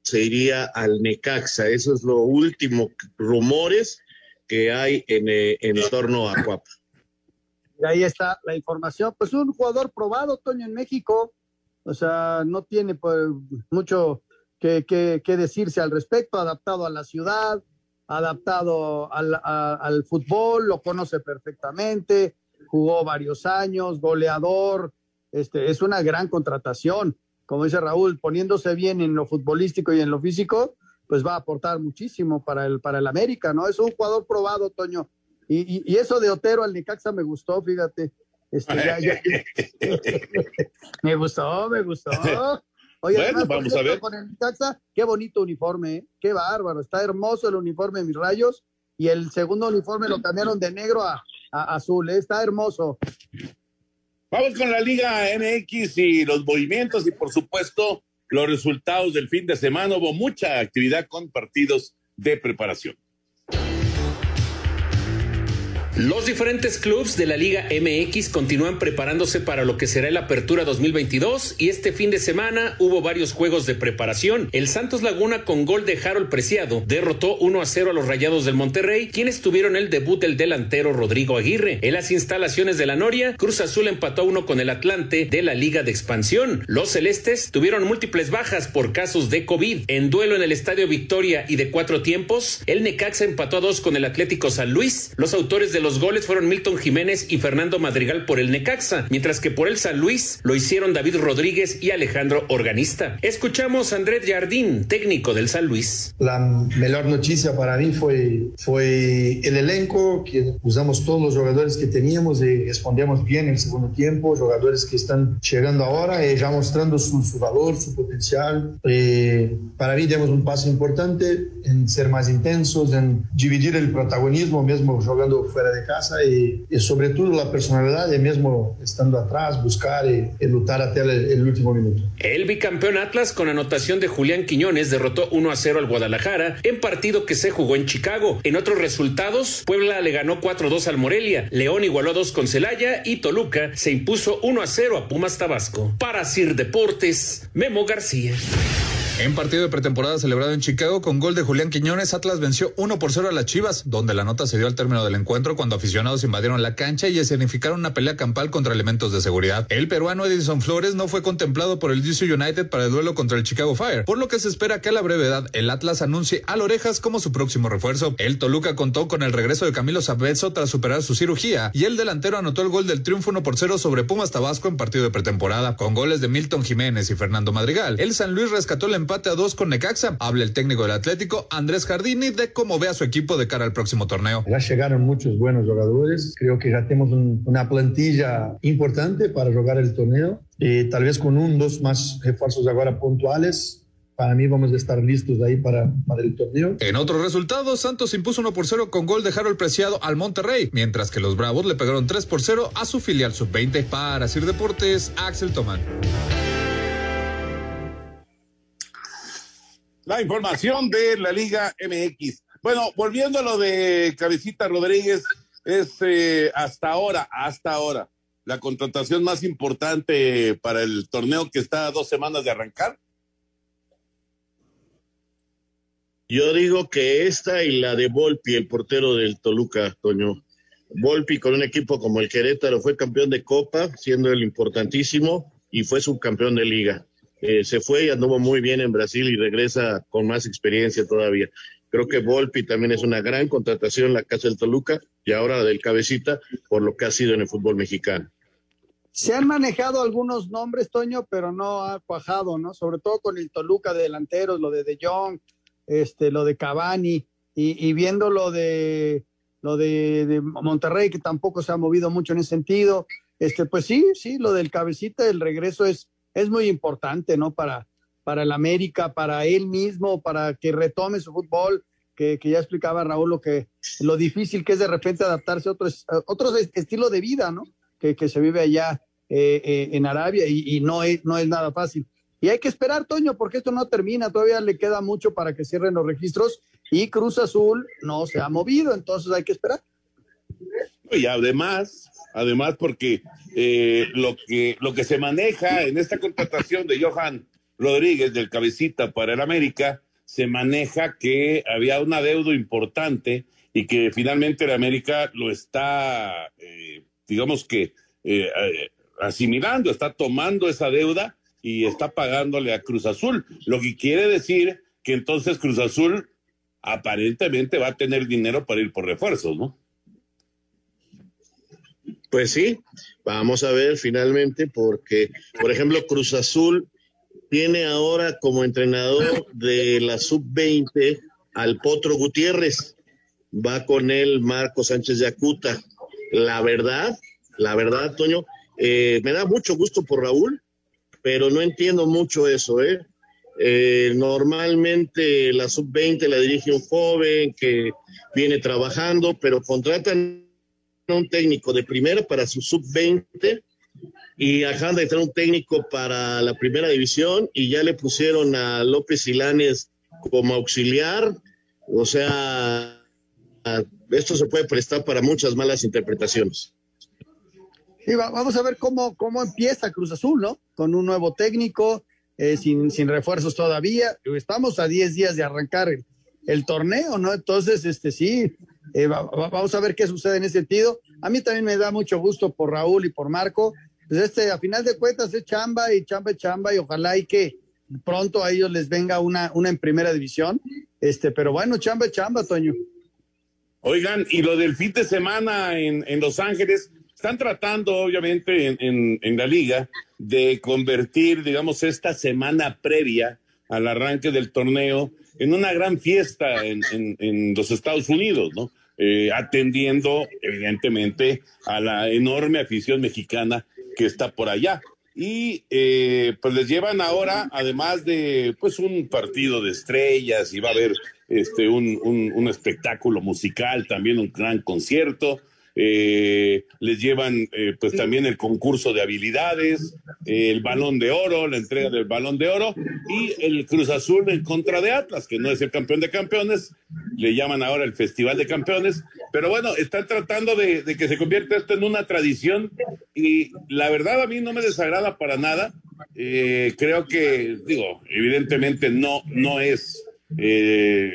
S13: se iría al Necaxa. Eso es lo último, rumores que hay en, eh, en torno a Cuapa.
S7: Y ahí está la información. Pues un jugador probado, Toño, en México, o sea, no tiene pues, mucho que, decirse al respecto, adaptado a la ciudad, adaptado al, fútbol, lo conoce perfectamente, jugó varios años, goleador, este, es una gran contratación. Como dice Raúl, poniéndose bien en lo futbolístico y en lo físico, pues va a aportar muchísimo para el, para el América, ¿no? Es un jugador probado, Toño. Y, y, eso de Otero al Nicaxa me gustó, fíjate. Este, me gustó, me gustó. Oye,
S6: bueno, vamos a ver.
S7: Con el qué bonito uniforme, ¿eh? qué bárbaro. Está hermoso el uniforme de mis rayos. Y el segundo uniforme lo cambiaron de negro a, azul. ¿eh? Está hermoso.
S6: Vamos con la Liga MX y los movimientos y, por supuesto, los resultados del fin de semana. Hubo mucha actividad con partidos de preparación.
S10: Los diferentes clubes de la Liga MX continúan preparándose para lo que será el Apertura 2022 y este fin de semana hubo varios juegos de preparación. El Santos Laguna con gol de Harold Preciado derrotó 1 a 0 a los Rayados del Monterrey, quienes tuvieron el debut del delantero Rodrigo Aguirre. En las instalaciones de la Noria, Cruz Azul empató 1 con el Atlante de la Liga de Expansión. Los Celestes tuvieron múltiples bajas por casos de COVID. En duelo en el Estadio Victoria y de cuatro tiempos, el Necaxa empató a 2 con el Atlético San Luis. Los autores del los goles fueron Milton Jiménez y Fernando Madrigal por el Necaxa, mientras que por el San Luis lo hicieron David Rodríguez y Alejandro Organista. Escuchamos a Andrés Jardín, técnico del San Luis.
S22: La mejor noticia para mí fue, fue el elenco, que usamos todos los jugadores que teníamos y respondemos bien en el segundo tiempo, jugadores que están llegando ahora y ya mostrando su, su valor, su potencial. Eh, para mí tenemos un paso importante en ser más intensos, en dividir el protagonismo mismo jugando fuera de casa y, sobre todo la personalidad y mismo estando atrás, buscar y, y luchar hasta el, último minuto.
S10: El bicampeón Atlas con anotación de Julián Quiñones derrotó 1 a 0 al Guadalajara en partido que se jugó en Chicago. En otros resultados, Puebla le ganó 4-2 al Morelia, León igualó 2 con Celaya y Toluca se impuso 1 a 0 a Pumas Tabasco. Para Sir Deportes, Memo García.
S15: En partido de pretemporada celebrado en Chicago con gol de Julián Quiñones, Atlas venció 1 por 0 a las Chivas, donde la nota se dio al término del encuentro cuando aficionados invadieron la cancha y escenificaron una pelea campal contra elementos de seguridad. El peruano Edison Flores no fue contemplado por el DC United para el duelo contra el Chicago Fire, por lo que se espera que a la brevedad el Atlas anuncie a Orejas como su próximo refuerzo. El Toluca contó con el regreso de Camilo Sabezo tras superar su cirugía y el delantero anotó el gol del triunfo 1 por 0 sobre Pumas Tabasco en partido de pretemporada, con goles de Milton Jiménez y Fernando Madrigal. El San Luis rescató el empate a dos con Necaxa. Habla el técnico del Atlético, Andrés Jardini, de cómo ve a su equipo de cara al próximo torneo.
S22: Ya llegaron muchos buenos jugadores. Creo que ya tenemos un, una plantilla importante para jugar el torneo. Y tal vez con un, dos más refuerzos ahora puntuales, para mí vamos a estar listos ahí para, para, el torneo.
S15: En otros resultados, Santos impuso 1 por 0 con gol de Harold Preciado al Monterrey, mientras que los Bravos le pegaron 3 por 0 a su filial sub-20 para Sir Deportes, Axel Tomán.
S6: La información de la Liga MX. Bueno, volviendo a lo de Cabecita Rodríguez, es eh, hasta ahora, hasta ahora, la contratación más importante para el torneo que está a dos semanas de arrancar.
S13: Yo digo que esta y la de Volpi, el portero del Toluca, Toño. Volpi con un equipo como el Querétaro fue campeón de Copa, siendo el importantísimo, y fue subcampeón de Liga. Eh, se fue y anduvo muy bien en Brasil y regresa con más experiencia todavía. Creo que Volpi también es una gran contratación en la casa del Toluca y ahora del Cabecita por lo que ha sido en el fútbol mexicano.
S7: Se han manejado algunos nombres, Toño, pero no ha cuajado, ¿no? Sobre todo con el Toluca de delanteros, lo de De Jong, este, lo de Cavani, y, y viendo lo de lo de, de, Monterrey, que tampoco se ha movido mucho en ese sentido. Este, pues sí, sí, lo del cabecita, el regreso es, es muy importante, ¿no? Para, para el América, para él mismo, para que retome su fútbol, que, que ya explicaba Raúl lo que lo difícil que es de repente adaptarse a otro, a otro estilo de vida, ¿no? Que, que se vive allá eh, eh, en Arabia y, y no, es, no es nada fácil. Y hay que esperar, Toño, porque esto no termina, todavía le queda mucho para que cierren los registros y Cruz Azul no se ha movido, entonces hay que esperar.
S6: Y además, además porque eh, lo, que, lo que se maneja en esta contratación de Johan Rodríguez del cabecita para el América, se maneja que había un adeudo importante y que finalmente el América lo está, eh, digamos que, eh, asimilando, está tomando esa deuda y está pagándole a Cruz Azul, lo que quiere decir que entonces Cruz Azul aparentemente va a tener dinero para ir por refuerzos, ¿no?
S13: Pues sí, vamos a ver finalmente, porque, por ejemplo, Cruz Azul tiene ahora como entrenador de la sub-20 al Potro Gutiérrez, va con él Marco Sánchez Yacuta. La verdad, la verdad, Toño, eh, me da mucho gusto por Raúl, pero no entiendo mucho eso, ¿eh? Eh, normalmente la sub-20 la dirige un joven que viene trabajando, pero contratan un técnico de primera para su sub-20 y acaban de un técnico para la primera división y ya le pusieron a López Silanes como auxiliar. O sea, esto se puede prestar para muchas malas interpretaciones.
S7: Sí, vamos a ver cómo, cómo empieza Cruz Azul, ¿no? Con un nuevo técnico, eh, sin, sin, refuerzos todavía. Estamos a 10 días de arrancar el, el, torneo, ¿no? Entonces, este sí, eh, va, va, vamos a ver qué sucede en ese sentido. A mí también me da mucho gusto por Raúl y por Marco. Pues este, a final de cuentas, es chamba y chamba y chamba, y ojalá que pronto a ellos les venga una, una en primera división. Este, pero bueno, chamba y chamba, Toño.
S6: Oigan, y lo del fin de semana en, en Los Ángeles, están tratando, obviamente, en, en, la liga de convertir, digamos, esta semana previa al arranque del torneo en una gran fiesta en, en los Estados Unidos, ¿no? Eh, atendiendo, evidentemente, a la enorme afición mexicana que está por allá. Y eh, pues les llevan ahora, además de pues un partido de estrellas y va a haber este un, un espectáculo musical, también un gran concierto eh, les llevan eh, pues también el concurso de habilidades, el balón de oro, la entrega del balón de oro y el Cruz Azul en contra de Atlas, que no es el campeón de campeones, le llaman ahora el Festival de Campeones, pero bueno, están tratando de, que se convierta esto en una tradición y la verdad a mí no me desagrada para nada. Eh, creo que, digo, evidentemente no, no es eh,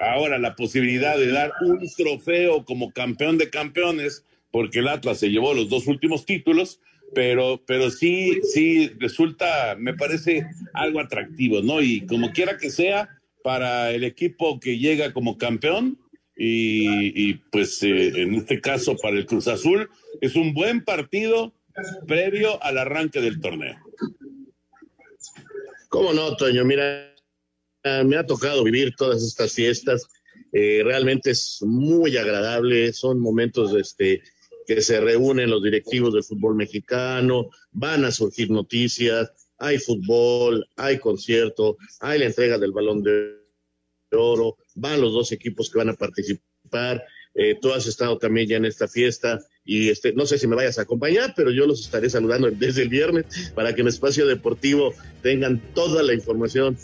S6: ahora la posibilidad de dar un trofeo como campeón de campeones, porque el Atlas se llevó los dos últimos títulos, pero, pero sí, sí resulta, me parece algo atractivo, ¿no? Y como quiera que sea, para el equipo que llega como campeón, y, pues eh, en este caso para el Cruz Azul, es un buen partido previo al arranque del torneo.
S13: ¿Cómo no, Toño? Mira, me ha tocado vivir todas estas fiestas. Eh, realmente es muy agradable. Son momentos este, que se reúnen los directivos del fútbol mexicano, van a surgir noticias, hay fútbol, hay concierto, hay la entrega del balón de oro, van los dos equipos que van a participar. Eh, tú has estado también ya en esta fiesta y este, no sé si me vayas a acompañar, pero yo los estaré saludando desde el viernes para que en Espacio Deportivo tengan toda la información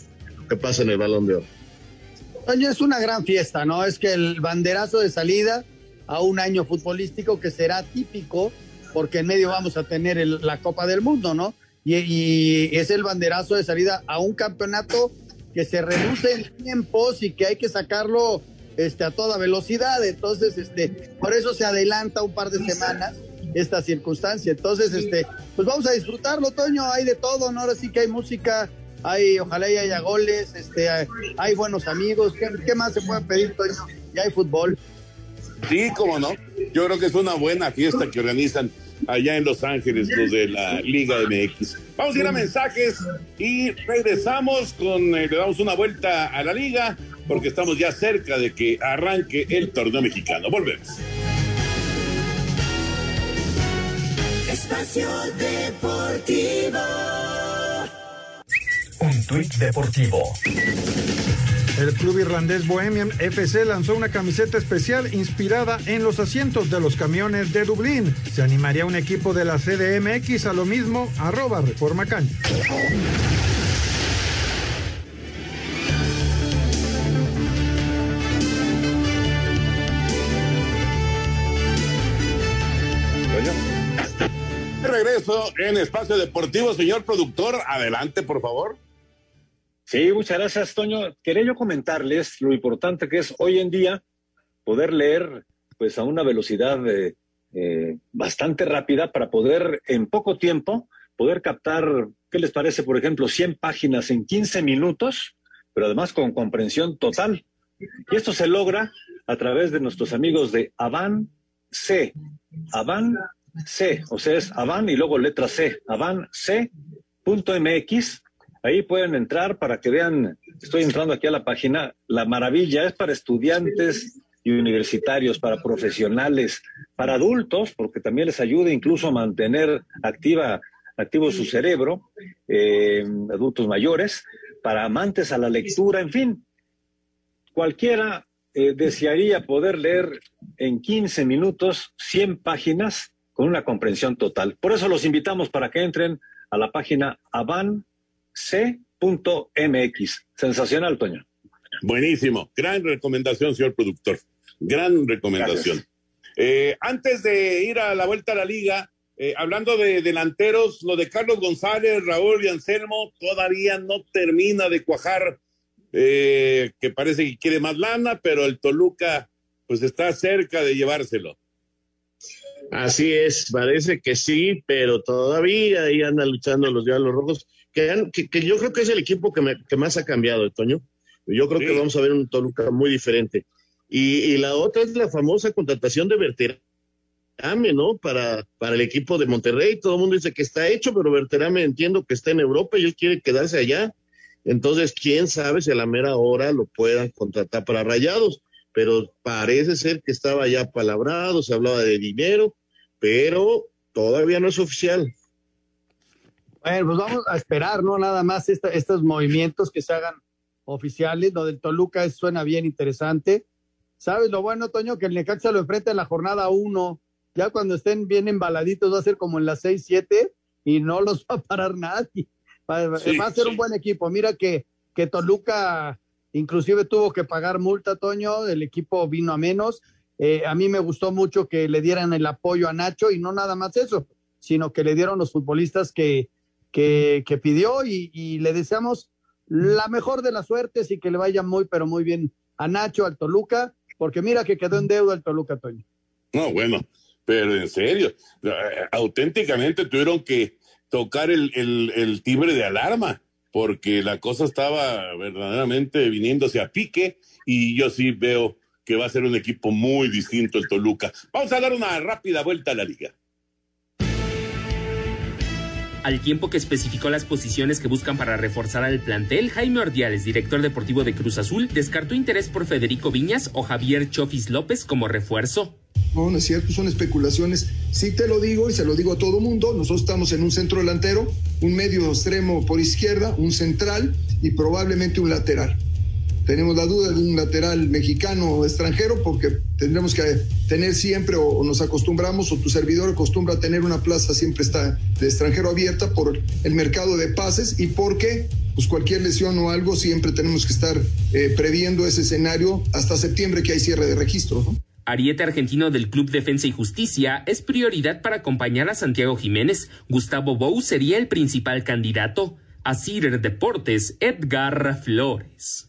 S13: que pasa en el balón de oro.
S7: Toño, es una gran fiesta, ¿no? Es que el banderazo de salida a un año futbolístico que será típico, porque en medio vamos a tener la Copa del Mundo, ¿no? Y, es el banderazo de salida a un campeonato que se reduce en tiempos y que hay que sacarlo este, a toda velocidad. Entonces, este, por eso se adelanta un par de semanas esta circunstancia. Entonces, este, pues vamos a disfrutarlo, Toño. Hay de todo, ¿no? Ahora sí que hay música, hay, ojalá y haya goles, este, hay, buenos amigos, ¿Qué, más se puede pedir, Toño? Y hay fútbol.
S6: Sí, cómo no. Yo creo que es una buena fiesta que organizan allá en Los Ángeles los de la Liga MX. Vamos a ir a mensajes y regresamos con, eh, le damos una vuelta a la liga porque estamos ya cerca de que arranque el torneo mexicano. Volvemos.
S11: Espacio Deportivo.
S5: Tuit deportivo.
S1: El club irlandés Bohemian FC lanzó una camiseta especial inspirada en los asientos de los camiones de Dublín. Se animaría un equipo de la CDMX a lo mismo, arroba Reforma Cancha.
S6: Regreso en Espacio Deportivo, señor productor. Adelante, por favor.
S23: Sí, muchas gracias, Toño. Quería yo comentarles lo importante que es hoy en día poder leer pues a una velocidad eh, eh, bastante rápida para poder en poco tiempo poder captar, ¿qué les parece? Por ejemplo, 100 páginas en 15 minutos, pero además con comprensión total. Y esto se logra a través de nuestros amigos de Avan C. Avan C, o sea, es Avan y luego letra C, avancc.mx Ahí pueden entrar para que vean, estoy entrando aquí a la página, la maravilla es para estudiantes y universitarios, para profesionales, para adultos, porque también les ayuda incluso a mantener activa, activo su cerebro, eh, adultos mayores, para amantes a la lectura, en fin, cualquiera eh, desearía poder leer en 15 minutos 100 páginas con una comprensión total. Por eso los invitamos para que entren a la página Avan c.mx. Sensacional, Toño.
S6: Buenísimo. Gran recomendación, señor productor. Gran recomendación. Eh, antes de ir a la vuelta a la liga, eh, hablando de delanteros, lo de Carlos González, Raúl y Anselmo todavía no termina de cuajar, eh, que parece que quiere más lana, pero el Toluca pues está cerca de llevárselo.
S13: Así es, parece que sí, pero todavía ahí andan luchando los Diablos Rojos que, yo creo que es el equipo que, más ha cambiado, Toño. Yo creo que vamos a ver un Toluca muy diferente. Y, la otra es la famosa contratación de Berterame, ¿no? Para, para el equipo de Monterrey. Todo el mundo dice que está hecho, pero Berterame entiendo que está en Europa y él quiere quedarse allá. Entonces, quién sabe si a la mera hora lo puedan contratar para rayados. Pero parece ser que estaba ya palabrado, se hablaba de dinero, pero todavía no es oficial.
S7: Bueno, pues vamos a esperar, ¿no? Nada más estos movimientos que se hagan oficiales. Lo del Toluca suena bien interesante. ¿Sabes lo bueno, Toño? Que el Necaxa lo enfrenta en la jornada 1. Ya cuando estén bien embaladitos va a ser como en las 6, 7 y no los va a parar nadie. Va, a ser un buen equipo. Mira que, que Toluca inclusive tuvo que pagar multa, Toño. El equipo vino a menos. Eh, a mí me gustó mucho que le dieran el apoyo a Nacho y no nada más eso, sino que le dieron los futbolistas que, que, pidió y, le deseamos la mejor de las suertes y que le vaya muy, pero muy bien a Nacho, al Toluca porque mira que quedó en deuda el Toluca, Toño.
S6: No, bueno, pero en serio, auténticamente tuvieron que tocar el, el, timbre de alarma, porque la cosa estaba verdaderamente viniéndose a pique y yo sí veo que va a ser un equipo muy distinto el Toluca. Vamos a dar una rápida vuelta a la liga
S8: al tiempo que especificó las posiciones que buscan para reforzar al plantel, Jaime Ordiales, director deportivo de Cruz Azul, descartó interés por Federico Viñas o Javier Chofis López como refuerzo.
S24: No, no es cierto, son especulaciones. Sí te lo digo y se lo digo a todo mundo. Nosotros estamos en un centro delantero, un medio extremo por izquierda, un central y probablemente un lateral. Tenemos la duda de un lateral mexicano o extranjero porque tendremos que tener siempre o, nos acostumbramos o tu servidor acostumbra a tener una plaza siempre está de extranjero abierta por el mercado de pases y porque pues cualquier lesión o algo siempre tenemos que estar eh, previendo ese escenario hasta septiembre que hay cierre de registro. ¿no?
S8: Ariete argentino del Club Defensa y Justicia es prioridad para acompañar a Santiago Jiménez. Gustavo Bou sería el principal candidato. A Cider Deportes, Edgar Flores.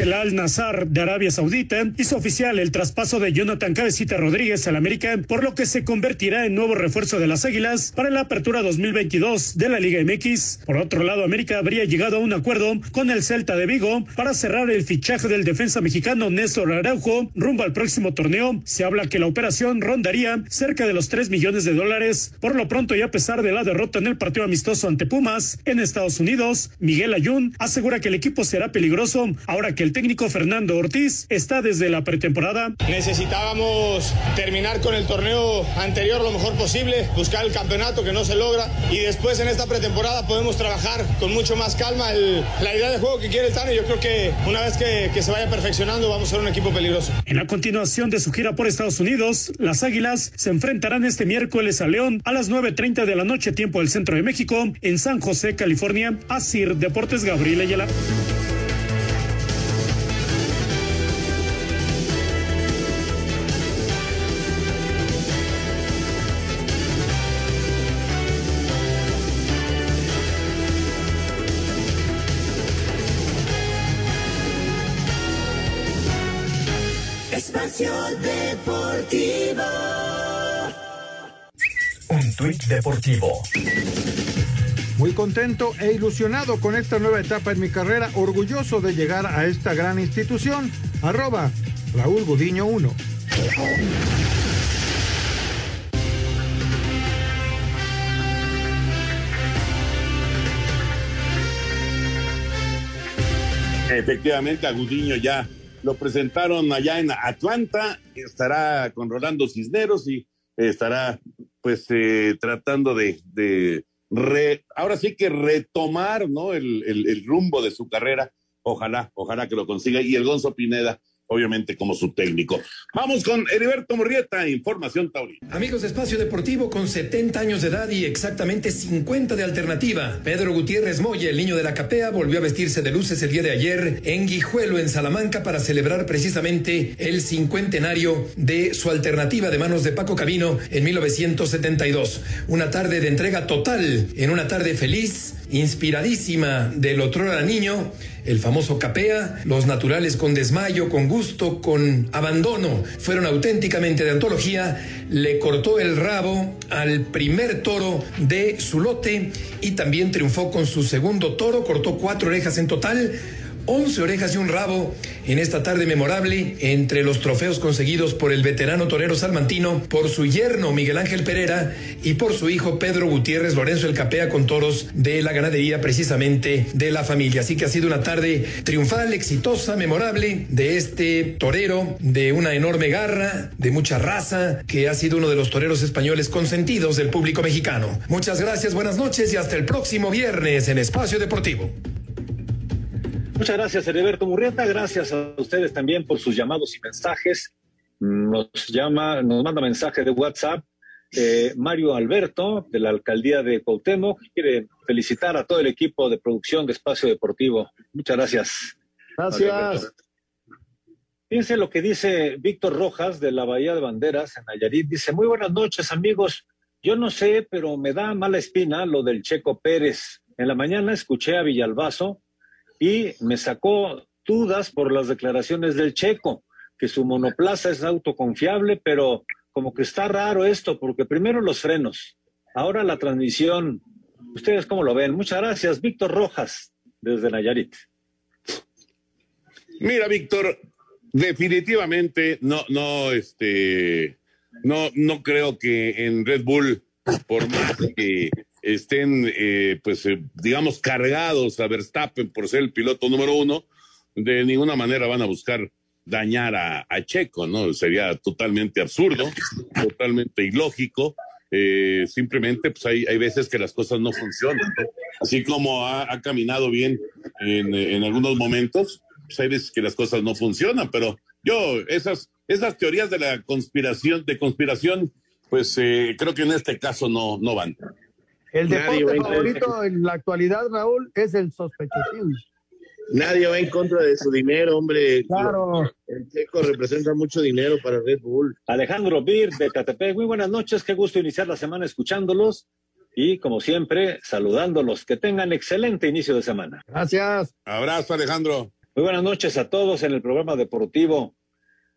S12: El Al Nazar de Arabia Saudita hizo oficial el traspaso de Jonathan Cabecita Rodríguez al América, por lo que se convertirá en nuevo refuerzo de las Águilas para la apertura 2022 de la Liga MX. Por otro lado, América habría llegado a un acuerdo con el Celta de Vigo para cerrar el fichaje del defensa mexicano Néstor Araujo rumbo al próximo torneo. Se habla que la operación rondaría cerca de los 3 millones de dólares. Por lo pronto, y a pesar de la derrota en el partido amistoso ante Pumas en Estados Unidos, Miguel Ayun asegura que el equipo será peligroso ahora que el técnico Fernando Ortiz está desde la pretemporada.
S25: Necesitábamos terminar con el torneo anterior lo mejor posible, buscar el campeonato que no se logra y después en esta pretemporada podemos trabajar con mucho más calma la idea de juego que quiere el Tano. Yo creo que una vez que, que se vaya perfeccionando vamos a ser un equipo peligroso.
S12: En la continuación de su gira por Estados Unidos, las Águilas se enfrentarán este miércoles a León a las 9.30 de la noche tiempo del centro de México en San José, California. Asir Deportes Gabriel Ayala.
S11: Deportivo.
S1: Muy contento e ilusionado con esta nueva etapa en mi carrera, orgulloso de llegar a esta gran institución. Arroba Raúl Gudiño 1.
S6: Efectivamente, a Gudiño ya lo presentaron allá en Atlanta, estará con Rolando Cisneros y estará pues eh, tratando de, de ahora sí que retomar ¿no? El, el, el, rumbo de su carrera. Ojalá, ojalá que lo consiga. Y el Gonzo Pineda obviamente como su técnico. Vamos con Heriberto Morrieta, Información Taurina.
S26: Amigos de Espacio Deportivo, con 70 años de edad y exactamente 50 de alternativa, Pedro Gutiérrez Moya, el niño de la capea, volvió a vestirse de luces el día de ayer en Guijuelo, en Salamanca, para celebrar precisamente el cincuentenario de su alternativa de manos de Paco Cabino en 1972. Una tarde de entrega total, en una tarde feliz, inspiradísima del otro niño el famoso capea, los naturales con desmayo, con gusto, con abandono, fueron auténticamente de antología, le cortó el rabo al primer toro de su lote y también triunfó con su segundo toro, cortó cuatro orejas en total 11 orejas y un rabo en esta tarde memorable entre los trofeos conseguidos por el veterano torero salmantino, por su yerno Miguel Ángel Pereira y por su hijo Pedro Gutiérrez Lorenzo el Capea con toros de la ganadería precisamente de la familia. Así que ha sido una tarde triunfal, exitosa, memorable de este torero de una enorme garra, de mucha raza, que ha sido uno de los toreros españoles consentidos del público mexicano. Muchas gracias, buenas noches y hasta el próximo viernes en Espacio Deportivo.
S23: Muchas gracias, Heriberto Murrieta. Gracias a ustedes también por sus llamados y mensajes. Nos llama, nos manda mensaje de WhatsApp eh, Mario Alberto, de la alcaldía de Cuauhtémoc. Quiere felicitar a todo el equipo de producción de Espacio Deportivo. Muchas gracias.
S7: Gracias.
S23: Fíjense lo que dice Víctor Rojas de la Bahía de Banderas en Nayarit. Dice, muy buenas noches, amigos. Yo no sé, pero me da mala espina lo del Checo Pérez. En la mañana escuché a Villalbazo y me sacó dudas por las declaraciones del Checo, que su monoplaza es autoconfiable, pero como que está raro esto, porque primero los frenos, ahora la transmisión. ¿Ustedes cómo lo ven? Muchas gracias, Víctor Rojas, desde Nayarit.
S6: Mira, Víctor, definitivamente no, no, este, no, no creo que en Red Bull, por más que estén, eh, pues, eh, digamos, cargados a Verstappen por ser el piloto número uno, de ninguna manera van a buscar dañar a, Checo, ¿no? Sería totalmente absurdo, totalmente ilógico. Eh, simplemente, pues hay, hay veces que las cosas no funcionan. Así como ha, caminado bien en, en, algunos momentos, pues hay veces que las cosas no funcionan, pero yo, esas, esas teorías de la conspiración, de conspiración, pues creo que en este caso no, no van.
S7: El deporte favorito en la actualidad, Raúl, es el sospechosismo.
S13: Nadie va en contra de su dinero, hombre.
S7: Claro.
S13: El Checo representa mucho dinero para Red Bull.
S23: Alejandro Bir de Catepec, muy buenas noches, qué gusto iniciar la semana escuchándolos y como siempre saludándolos. Que tengan excelente inicio de semana.
S7: Gracias.
S6: Abrazo, Alejandro.
S23: Muy buenas noches a todos en el programa deportivo.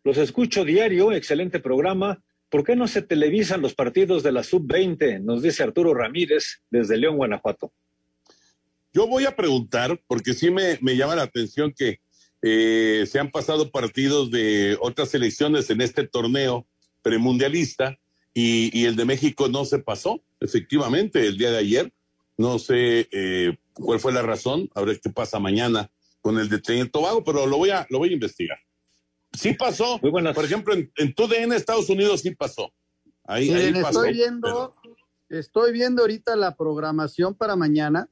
S23: Los escucho diario, excelente programa. ¿Por qué no se televisan los partidos de la sub-20? Nos dice Arturo Ramírez desde León, Guanajuato.
S6: Yo voy a preguntar, porque sí me, llama la atención que eh, se han pasado partidos de otras selecciones en este torneo premundialista y, y el de México no se pasó, efectivamente, el día de ayer. No sé eh, cuál fue la razón, a ver qué pasa mañana con el de Trinidad Tobago, pero lo voy a, lo voy a investigar. Sí pasó. Muy buenas. Por ejemplo, en, en TUDN Estados Unidos sí pasó. Ahí, ahí
S7: pasó. Estoy viendo, estoy viendo ahorita la programación para mañana.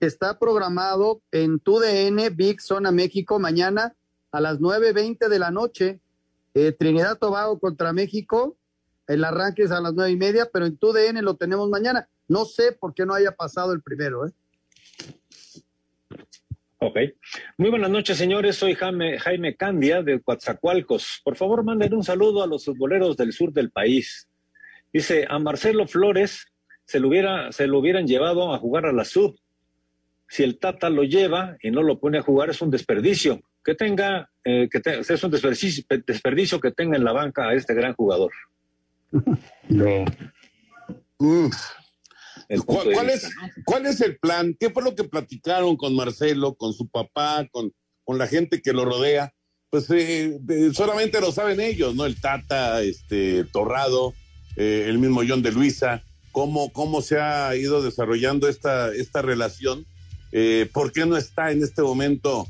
S7: Está programado en TUDN Big Zona México mañana a las 9.20 de la noche. Eh, Trinidad Tobago contra México. El arranque es a las nueve y media, pero en TUDN lo tenemos mañana. No sé por qué no haya pasado el primero, ¿eh?
S23: Ok. Muy buenas noches, señores. Soy Jaime, Jaime Candia de Coatzacoalcos. Por favor, manden un saludo a los futboleros del sur del país. Dice, a Marcelo Flores se lo, hubiera, se lo hubieran llevado a jugar a la sub. Si el Tata lo lleva y no lo pone a jugar, es un desperdicio. Que tenga, eh, que es un desperdicio, desperdicio, que tenga en la banca a este gran jugador.
S6: No. ¿Cuál, es, ¿Cuál es el plan? ¿Qué fue lo que platicaron con Marcelo, con su papá, con, con la gente que lo rodea? Pues eh, solamente lo saben ellos, ¿no? El Tata, este, Torrado, eh, el mismo John de Luisa, cómo, cómo se ha ido desarrollando esta, esta relación. Eh, ¿Por qué no está en este momento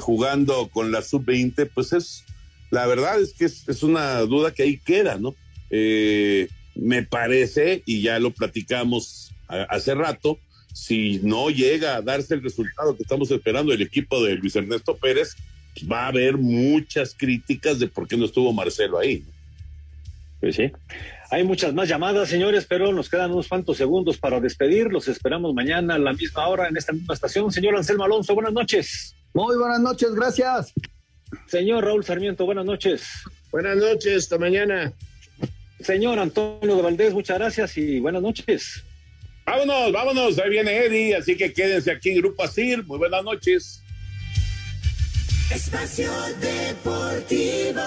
S6: jugando con la sub-20? Pues es, la verdad es que es, es, una duda que ahí queda, ¿no? me parece, y ya lo platicamos hace rato, si no llega a darse el resultado que estamos esperando el equipo de Luis Ernesto Pérez, va a haber muchas críticas de por qué no estuvo Marcelo ahí.
S23: Pues sí. Hay muchas más llamadas, señores, pero nos quedan unos cuantos segundos para despedir. Los esperamos mañana a la misma hora en esta misma estación. Señor Anselmo Alonso, buenas noches.
S7: Muy buenas noches, gracias.
S23: Señor Raúl Sarmiento, buenas noches.
S13: Buenas noches, hasta mañana.
S23: Señor Antonio de Valdés, muchas gracias y buenas noches.
S6: Vámonos, vámonos, ahí viene Eddie, así que quédense aquí en Grupo Asir. Muy buenas noches. Espacio Deportivo.